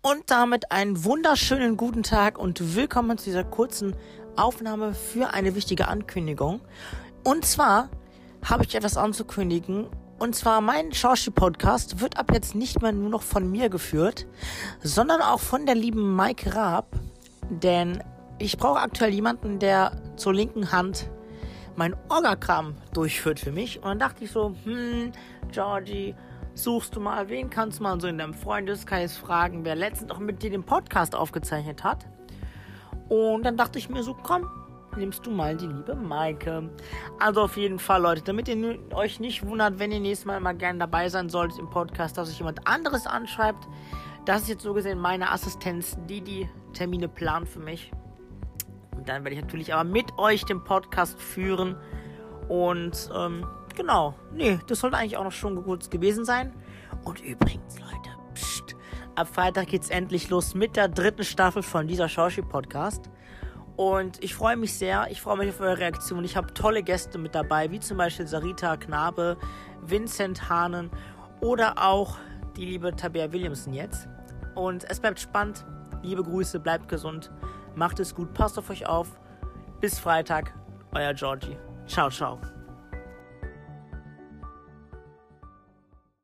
Und damit einen wunderschönen guten Tag und willkommen zu dieser kurzen Aufnahme für eine wichtige Ankündigung. Und zwar habe ich etwas anzukündigen. Und zwar mein Shoshi-Podcast wird ab jetzt nicht mehr nur noch von mir geführt, sondern auch von der lieben Maike Raab. Denn ich brauche aktuell jemanden, der zur linken Hand mein Orgakram durchführt für mich. Und dann dachte ich so, hm, Georgie, suchst du mal, wen kannst du mal so in deinem Freundeskreis fragen, wer letztens auch mit dir den Podcast aufgezeichnet hat. Und dann dachte ich mir so, komm, nimmst du mal die liebe Maike. Also auf jeden Fall, Leute, damit ihr euch nicht wundert, wenn ihr nächstes Mal mal gerne dabei sein solltet im Podcast, dass sich jemand anderes anschreibt. Das ist jetzt so gesehen meine Assistenz, die die Termine plant für mich. Und dann werde ich natürlich aber mit euch den Podcast führen. Und ähm, genau, nee, das sollte eigentlich auch noch schon kurz gewesen sein. Und übrigens, Leute, pst, ab Freitag geht's endlich los mit der dritten Staffel von dieser Shoshi Podcast. Und ich freue mich sehr. Ich freue mich auf eure Reaktion. Ich habe tolle Gäste mit dabei, wie zum Beispiel Sarita Knabe, Vincent Hahnen oder auch die liebe Tabea Williamson jetzt. Und es bleibt spannend. Liebe Grüße, bleibt gesund, macht es gut, passt auf euch auf. Bis Freitag, euer Georgie. Ciao, ciao.